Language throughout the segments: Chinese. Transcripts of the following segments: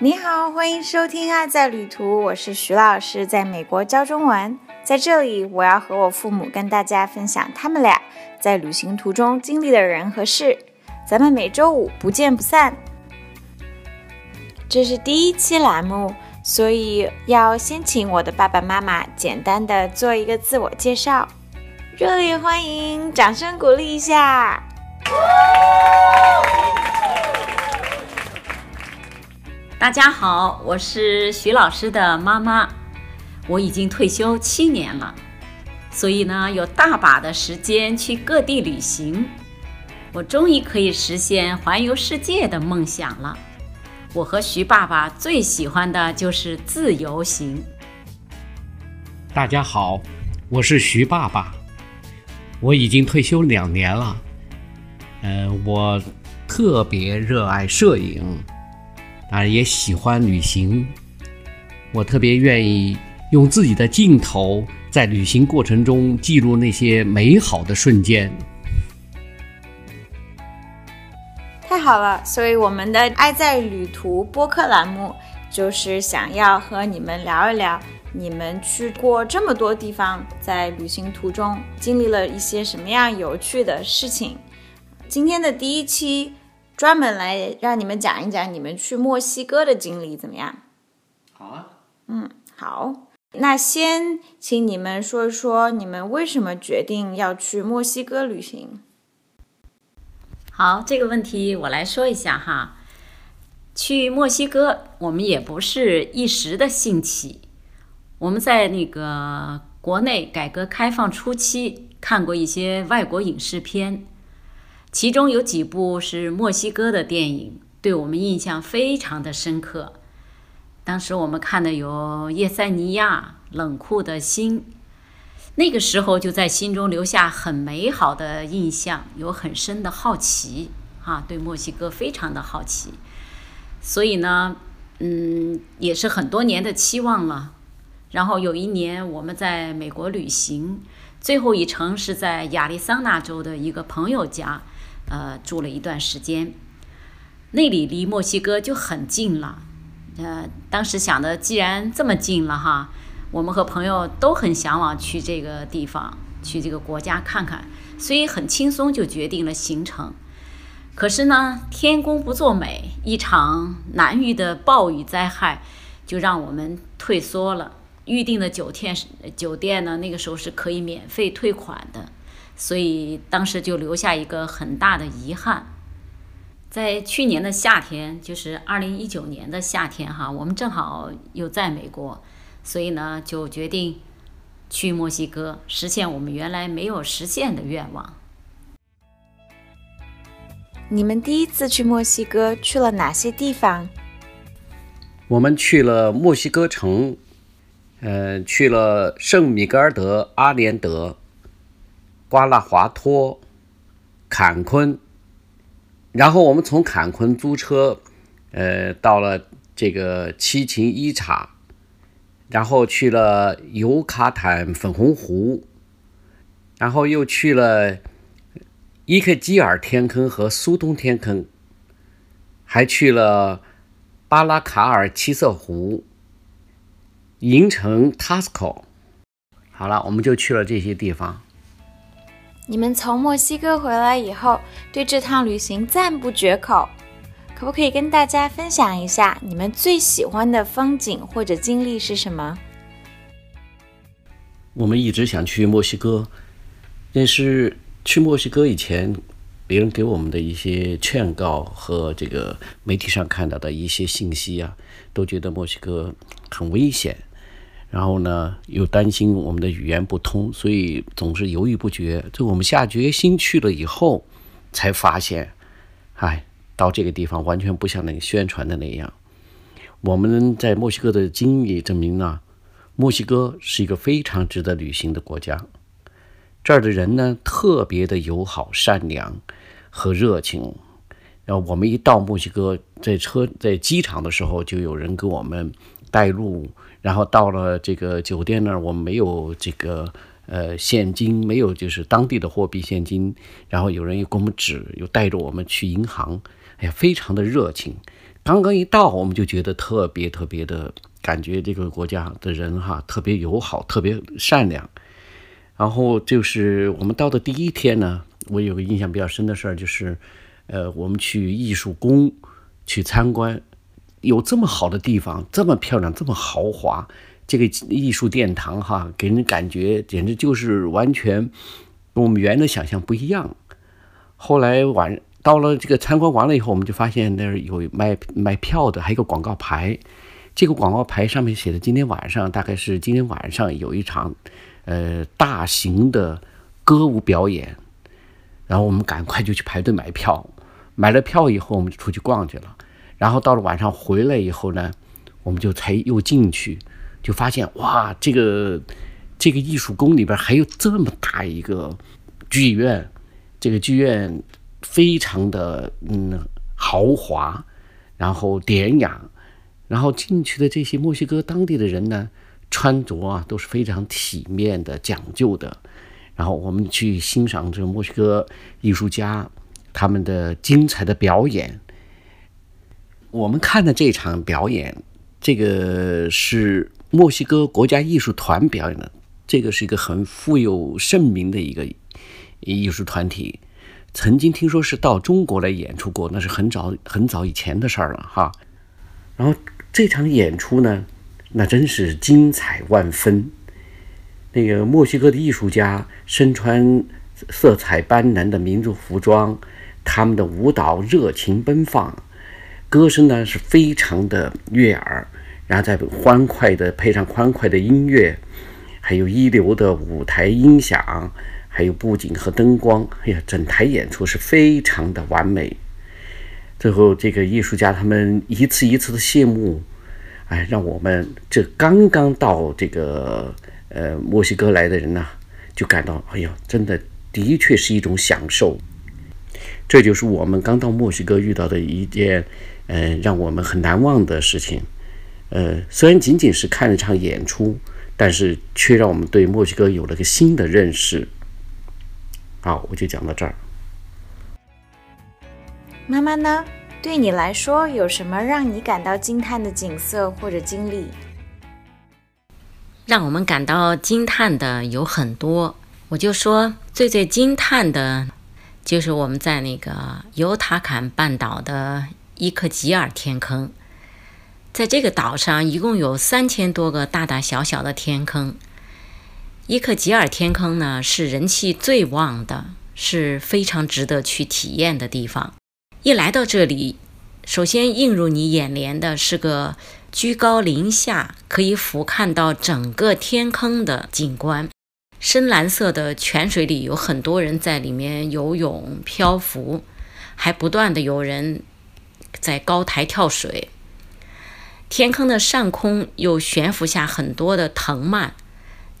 你好，欢迎收听《爱在旅途》，我是徐老师，在美国教中文。在这里，我要和我父母跟大家分享他们俩在旅行途中经历的人和事。咱们每周五不见不散。这是第一期栏目，所以要先请我的爸爸妈妈简单的做一个自我介绍。热烈欢迎，掌声鼓励一下。大家好，我是徐老师的妈妈。我已经退休七年了，所以呢，有大把的时间去各地旅行。我终于可以实现环游世界的梦想了。我和徐爸爸最喜欢的就是自由行。大家好，我是徐爸爸。我已经退休两年了。呃，我特别热爱摄影。当然也喜欢旅行，我特别愿意用自己的镜头在旅行过程中记录那些美好的瞬间。太好了，所以我们的“爱在旅途”播客栏目就是想要和你们聊一聊，你们去过这么多地方，在旅行途中经历了一些什么样有趣的事情。今天的第一期。专门来让你们讲一讲你们去墨西哥的经历怎么样？好啊。嗯，好。那先请你们说一说你们为什么决定要去墨西哥旅行。好，这个问题我来说一下哈。去墨西哥，我们也不是一时的兴起。我们在那个国内改革开放初期看过一些外国影视片。其中有几部是墨西哥的电影，对我们印象非常的深刻。当时我们看的有《叶塞尼亚》《冷酷的心》，那个时候就在心中留下很美好的印象，有很深的好奇啊，对墨西哥非常的好奇。所以呢，嗯，也是很多年的期望了。然后有一年我们在美国旅行，最后一程是在亚利桑那州的一个朋友家。呃，住了一段时间，那里离墨西哥就很近了。呃，当时想的，既然这么近了哈，我们和朋友都很向往去这个地方，去这个国家看看，所以很轻松就决定了行程。可是呢，天公不作美，一场难遇的暴雨灾害就让我们退缩了。预定的酒店酒店呢，那个时候是可以免费退款的。所以当时就留下一个很大的遗憾。在去年的夏天，就是二零一九年的夏天，哈，我们正好又在美国，所以呢，就决定去墨西哥，实现我们原来没有实现的愿望。你们第一次去墨西哥去了哪些地方？我们去了墨西哥城，呃，去了圣米格尔德阿连德。瓜纳华托、坎昆，然后我们从坎昆租车，呃，到了这个七琴伊察，然后去了尤卡坦粉红湖，然后又去了伊克基尔天坑和苏东天坑，还去了巴拉卡尔七色湖、银城 Tasco。好了，我们就去了这些地方。你们从墨西哥回来以后，对这趟旅行赞不绝口，可不可以跟大家分享一下你们最喜欢的风景或者经历是什么？我们一直想去墨西哥，但是去墨西哥以前，别人给我们的一些劝告和这个媒体上看到的一些信息啊，都觉得墨西哥很危险。然后呢，又担心我们的语言不通，所以总是犹豫不决。就我们下决心去了以后，才发现，哎，到这个地方完全不像那个宣传的那样。我们在墨西哥的经历证明呢，墨西哥是一个非常值得旅行的国家。这儿的人呢，特别的友好、善良和热情。然后我们一到墨西哥，在车在机场的时候，就有人给我们带路。然后到了这个酒店那儿，我们没有这个呃现金，没有就是当地的货币现金。然后有人又给我们指，又带着我们去银行，哎呀，非常的热情，刚刚一到，我们就觉得特别特别的感觉，这个国家的人哈特别友好，特别善良。然后就是我们到的第一天呢，我有个印象比较深的事儿，就是，呃，我们去艺术宫去参观，有这么好的地方，这么漂亮，这么豪华，这个艺术殿堂哈，给人感觉简直就是完全跟我们原来想象不一样。后来晚。到了这个参观完了以后，我们就发现那儿有卖卖票的，还有个广告牌。这个广告牌上面写的，今天晚上大概是今天晚上有一场，呃，大型的歌舞表演。然后我们赶快就去排队买票。买了票以后，我们就出去逛去了。然后到了晚上回来以后呢，我们就才又进去，就发现哇，这个这个艺术宫里边还有这么大一个剧院，这个剧院。非常的嗯豪华，然后典雅，然后进去的这些墨西哥当地的人呢，穿着啊都是非常体面的、讲究的。然后我们去欣赏这个墨西哥艺术家他们的精彩的表演。我们看的这场表演，这个是墨西哥国家艺术团表演的，这个是一个很富有盛名的一个艺术团体。曾经听说是到中国来演出过，那是很早很早以前的事儿了哈。然后这场演出呢，那真是精彩万分。那个墨西哥的艺术家身穿色彩斑斓的民族服装，他们的舞蹈热情奔放，歌声呢是非常的悦耳，然后再欢快的配上欢快的音乐，还有一流的舞台音响。还有布景和灯光，哎呀，整台演出是非常的完美。最后，这个艺术家他们一次一次的谢幕，哎，让我们这刚刚到这个呃墨西哥来的人呢，就感到，哎呀，真的的确是一种享受。这就是我们刚到墨西哥遇到的一件，呃，让我们很难忘的事情。呃，虽然仅仅是看了场演出，但是却让我们对墨西哥有了个新的认识。好，我就讲到这儿。妈妈呢？对你来说，有什么让你感到惊叹的景色或者经历？让我们感到惊叹的有很多，我就说最最惊叹的，就是我们在那个尤塔坎半岛的伊克吉尔天坑。在这个岛上，一共有三千多个大大小小的天坑。伊克吉尔天坑呢，是人气最旺的，是非常值得去体验的地方。一来到这里，首先映入你眼帘的是个居高临下，可以俯瞰到整个天坑的景观。深蓝色的泉水里有很多人在里面游泳、漂浮，还不断的有人在高台跳水。天坑的上空又悬浮下很多的藤蔓。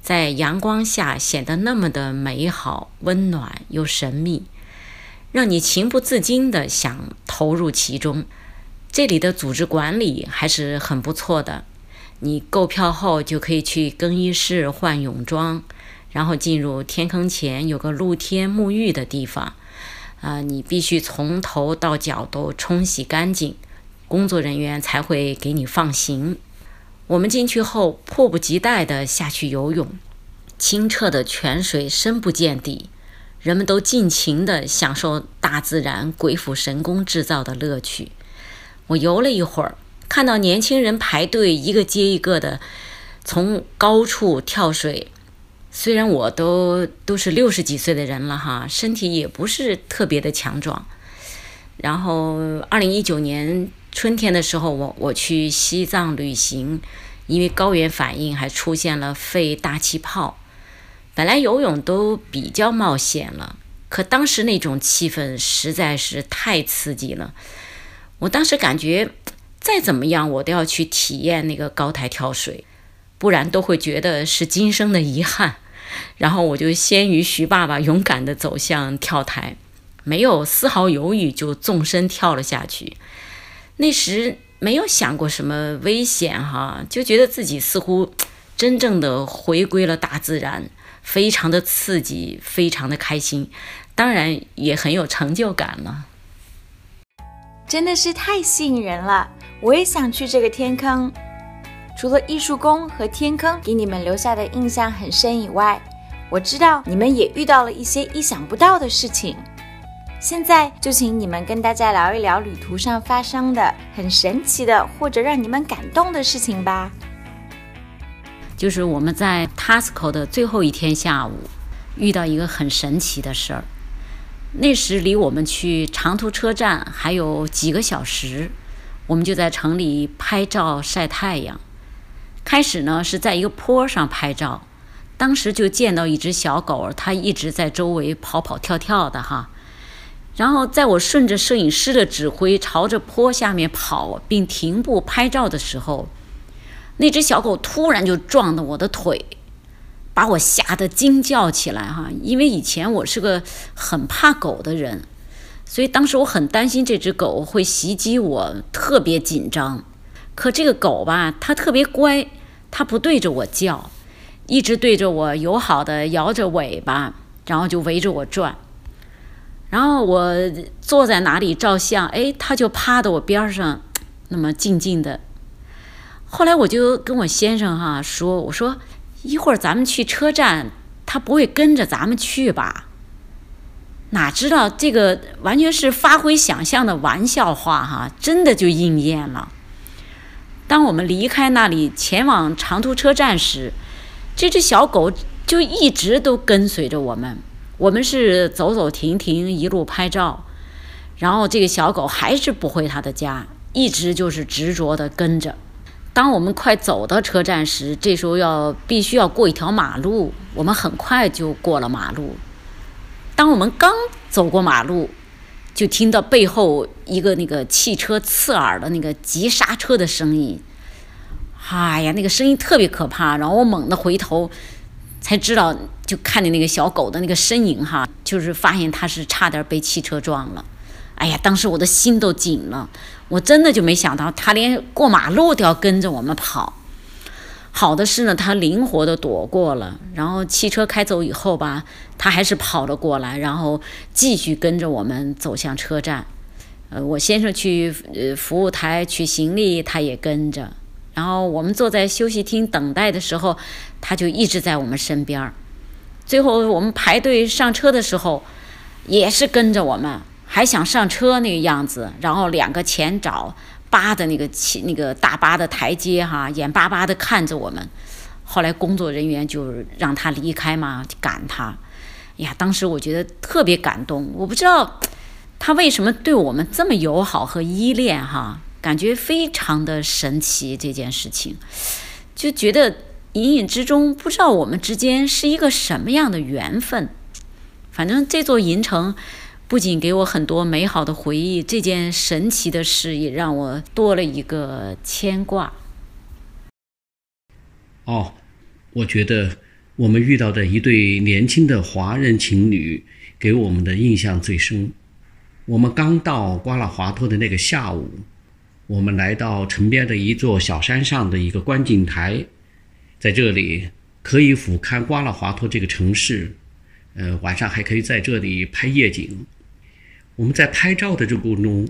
在阳光下显得那么的美好、温暖又神秘，让你情不自禁地想投入其中。这里的组织管理还是很不错的。你购票后就可以去更衣室换泳装，然后进入天坑前有个露天沐浴的地方。啊，你必须从头到脚都冲洗干净，工作人员才会给你放行。我们进去后，迫不及待地下去游泳。清澈的泉水深不见底，人们都尽情地享受大自然鬼斧神工制造的乐趣。我游了一会儿，看到年轻人排队，一个接一个的从高处跳水。虽然我都都是六十几岁的人了哈，身体也不是特别的强壮。然后，二零一九年。春天的时候，我我去西藏旅行，因为高原反应还出现了肺大气泡。本来游泳都比较冒险了，可当时那种气氛实在是太刺激了。我当时感觉再怎么样，我都要去体验那个高台跳水，不然都会觉得是今生的遗憾。然后我就先于徐爸爸勇敢地走向跳台，没有丝毫犹豫就纵身跳了下去。那时没有想过什么危险哈，就觉得自己似乎真正的回归了大自然，非常的刺激，非常的开心，当然也很有成就感了。真的是太吸引人了，我也想去这个天坑。除了艺术宫和天坑给你们留下的印象很深以外，我知道你们也遇到了一些意想不到的事情。现在就请你们跟大家聊一聊旅途上发生的很神奇的或者让你们感动的事情吧。就是我们在 Tasco 的最后一天下午，遇到一个很神奇的事儿。那时离我们去长途车站还有几个小时，我们就在城里拍照晒太阳。开始呢是在一个坡上拍照，当时就见到一只小狗，它一直在周围跑跑跳跳的哈。然后在我顺着摄影师的指挥朝着坡下面跑并停步拍照的时候。那只小狗突然就撞到我的腿，把我吓得惊叫起来哈！因为以前我是个很怕狗的人，所以当时我很担心这只狗会袭击我，特别紧张。可这个狗吧，它特别乖，它不对着我叫，一直对着我友好的摇着尾巴，然后就围着我转。然后我坐在哪里照相，哎，它就趴在我边上，那么静静的。后来我就跟我先生哈说：“我说一会儿咱们去车站，他不会跟着咱们去吧？”哪知道这个完全是发挥想象的玩笑话哈，真的就应验了。当我们离开那里前往长途车站时，这只小狗就一直都跟随着我们。我们是走走停停，一路拍照，然后这个小狗还是不回它的家，一直就是执着的跟着。当我们快走到车站时，这时候要必须要过一条马路，我们很快就过了马路。当我们刚走过马路，就听到背后一个那个汽车刺耳的那个急刹车的声音。哎呀，那个声音特别可怕。然后我猛地回头，才知道就看见那个小狗的那个身影哈，就是发现它是差点被汽车撞了。哎呀，当时我的心都紧了。我真的就没想到，它连过马路都要跟着我们跑。好的是呢，他灵活的躲过了。然后汽车开走以后吧，他还是跑了过来，然后继续跟着我们走向车站。呃，我先生去呃服务台取行李，他也跟着。然后我们坐在休息厅等待的时候，他就一直在我们身边儿。最后我们排队上车的时候，也是跟着我们。还想上车那个样子，然后两个前爪扒的那个起那个大巴的台阶哈，眼巴巴的看着我们。后来工作人员就让他离开嘛，赶他。呀，当时我觉得特别感动。我不知道他为什么对我们这么友好和依恋哈，感觉非常的神奇这件事情，就觉得隐隐之中不知道我们之间是一个什么样的缘分。反正这座银城。不仅给我很多美好的回忆，这件神奇的事也让我多了一个牵挂。哦，我觉得我们遇到的一对年轻的华人情侣给我们的印象最深。我们刚到瓜拉华托的那个下午，我们来到城边的一座小山上的一个观景台，在这里可以俯瞰瓜拉华托这个城市，呃，晚上还可以在这里拍夜景。我们在拍照的这过程中，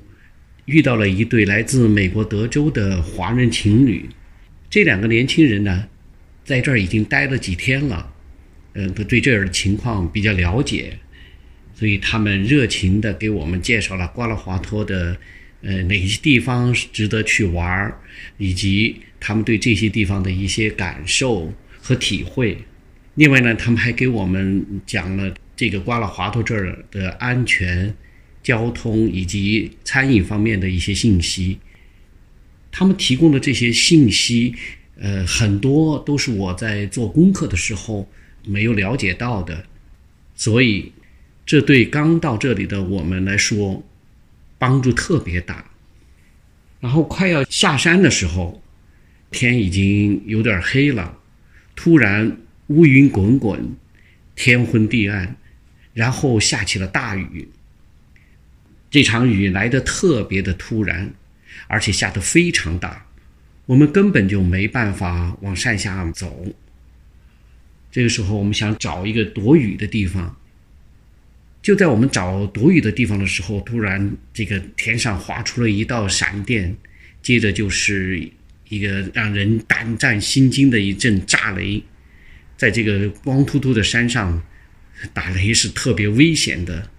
遇到了一对来自美国德州的华人情侣。这两个年轻人呢，在这儿已经待了几天了，嗯，他对这儿的情况比较了解，所以他们热情地给我们介绍了瓜拉华托的，呃，哪些地方值得去玩儿，以及他们对这些地方的一些感受和体会。另外呢，他们还给我们讲了这个瓜拉华托这儿的安全。交通以及餐饮方面的一些信息，他们提供的这些信息，呃，很多都是我在做功课的时候没有了解到的，所以这对刚到这里的我们来说帮助特别大。然后快要下山的时候，天已经有点黑了，突然乌云滚滚，天昏地暗，然后下起了大雨。这场雨来得特别的突然，而且下得非常大，我们根本就没办法往山下走。这个时候，我们想找一个躲雨的地方，就在我们找躲雨的地方的时候，突然这个天上划出了一道闪电，接着就是一个让人胆战心惊的一阵炸雷，在这个光秃秃的山上打雷是特别危险的，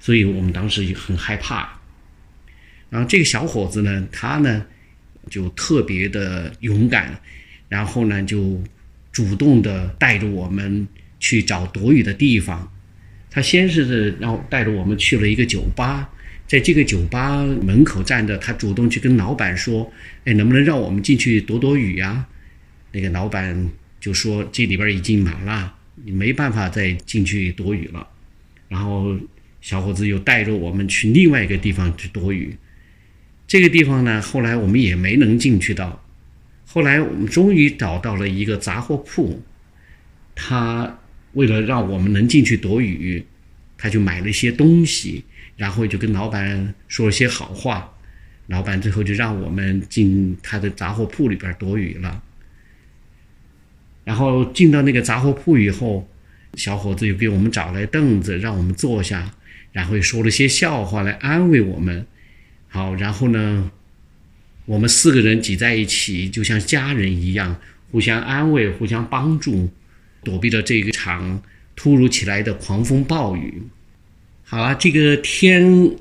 所以我们当时也很害怕。然后这个小伙子呢，他呢就特别的勇敢，然后呢就主动的带着我们去找躲雨的地方。他先是让带着我们去了一个酒吧，在这个酒吧门口站着，他主动去跟老板说：“哎，能不能让我们进去躲躲雨呀？”那个老板就说：“这里边已经满了，你没办法再进去躲雨了。”然后小伙子又带着我们去另外一个地方去躲雨。这个地方呢，后来我们也没能进去到。后来我们终于找到了一个杂货铺，他。为了让我们能进去躲雨，他就买了一些东西，然后就跟老板说了些好话。老板最后就让我们进他的杂货铺里边躲雨了。然后进到那个杂货铺以后，小伙子又给我们找来凳子让我们坐下，然后又说了些笑话来安慰我们。好，然后呢，我们四个人挤在一起，就像家人一样，互相安慰，互相帮助。躲避了这一场突如其来的狂风暴雨。好了，这个天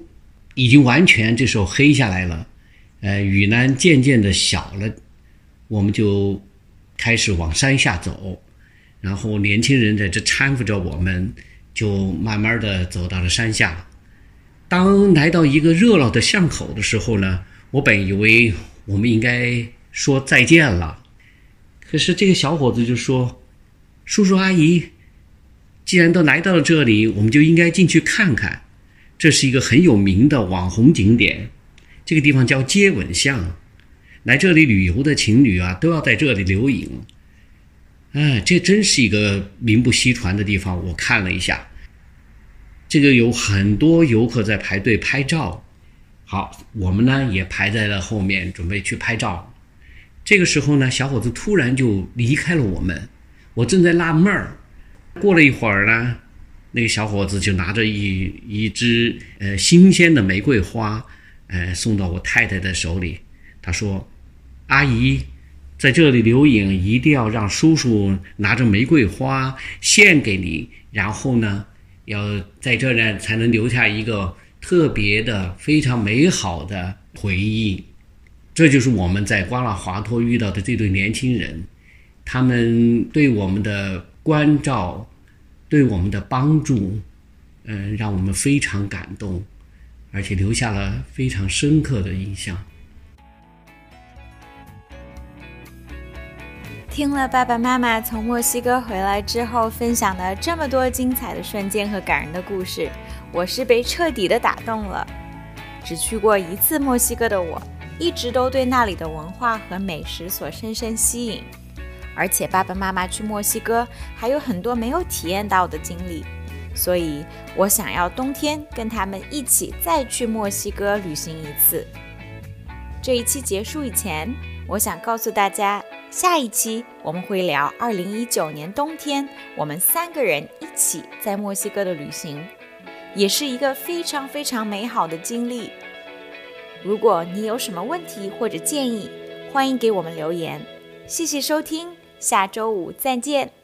已经完全这时候黑下来了，呃，雨呢渐渐的小了，我们就开始往山下走，然后年轻人在这搀扶着我们，就慢慢的走到了山下。当来到一个热闹的巷口的时候呢，我本以为我们应该说再见了，可是这个小伙子就说。叔叔阿姨，既然都来到了这里，我们就应该进去看看。这是一个很有名的网红景点，这个地方叫接吻巷。来这里旅游的情侣啊，都要在这里留影。哎，这真是一个名不虚传的地方。我看了一下，这个有很多游客在排队拍照。好，我们呢也排在了后面，准备去拍照。这个时候呢，小伙子突然就离开了我们。我正在纳闷儿，过了一会儿呢，那个小伙子就拿着一一支呃新鲜的玫瑰花，呃送到我太太的手里。他说：“阿姨，在这里留影，一定要让叔叔拿着玫瑰花献给你，然后呢，要在这呢才能留下一个特别的、非常美好的回忆。”这就是我们在瓜纳华托遇到的这对年轻人。他们对我们的关照，对我们的帮助，嗯，让我们非常感动，而且留下了非常深刻的印象。听了爸爸妈妈从墨西哥回来之后分享的这么多精彩的瞬间和感人的故事，我是被彻底的打动了。只去过一次墨西哥的我，一直都对那里的文化和美食所深深吸引。而且爸爸妈妈去墨西哥还有很多没有体验到的经历，所以我想要冬天跟他们一起再去墨西哥旅行一次。这一期结束以前，我想告诉大家，下一期我们会聊2019年冬天我们三个人一起在墨西哥的旅行，也是一个非常非常美好的经历。如果你有什么问题或者建议，欢迎给我们留言。谢谢收听。下周五再见。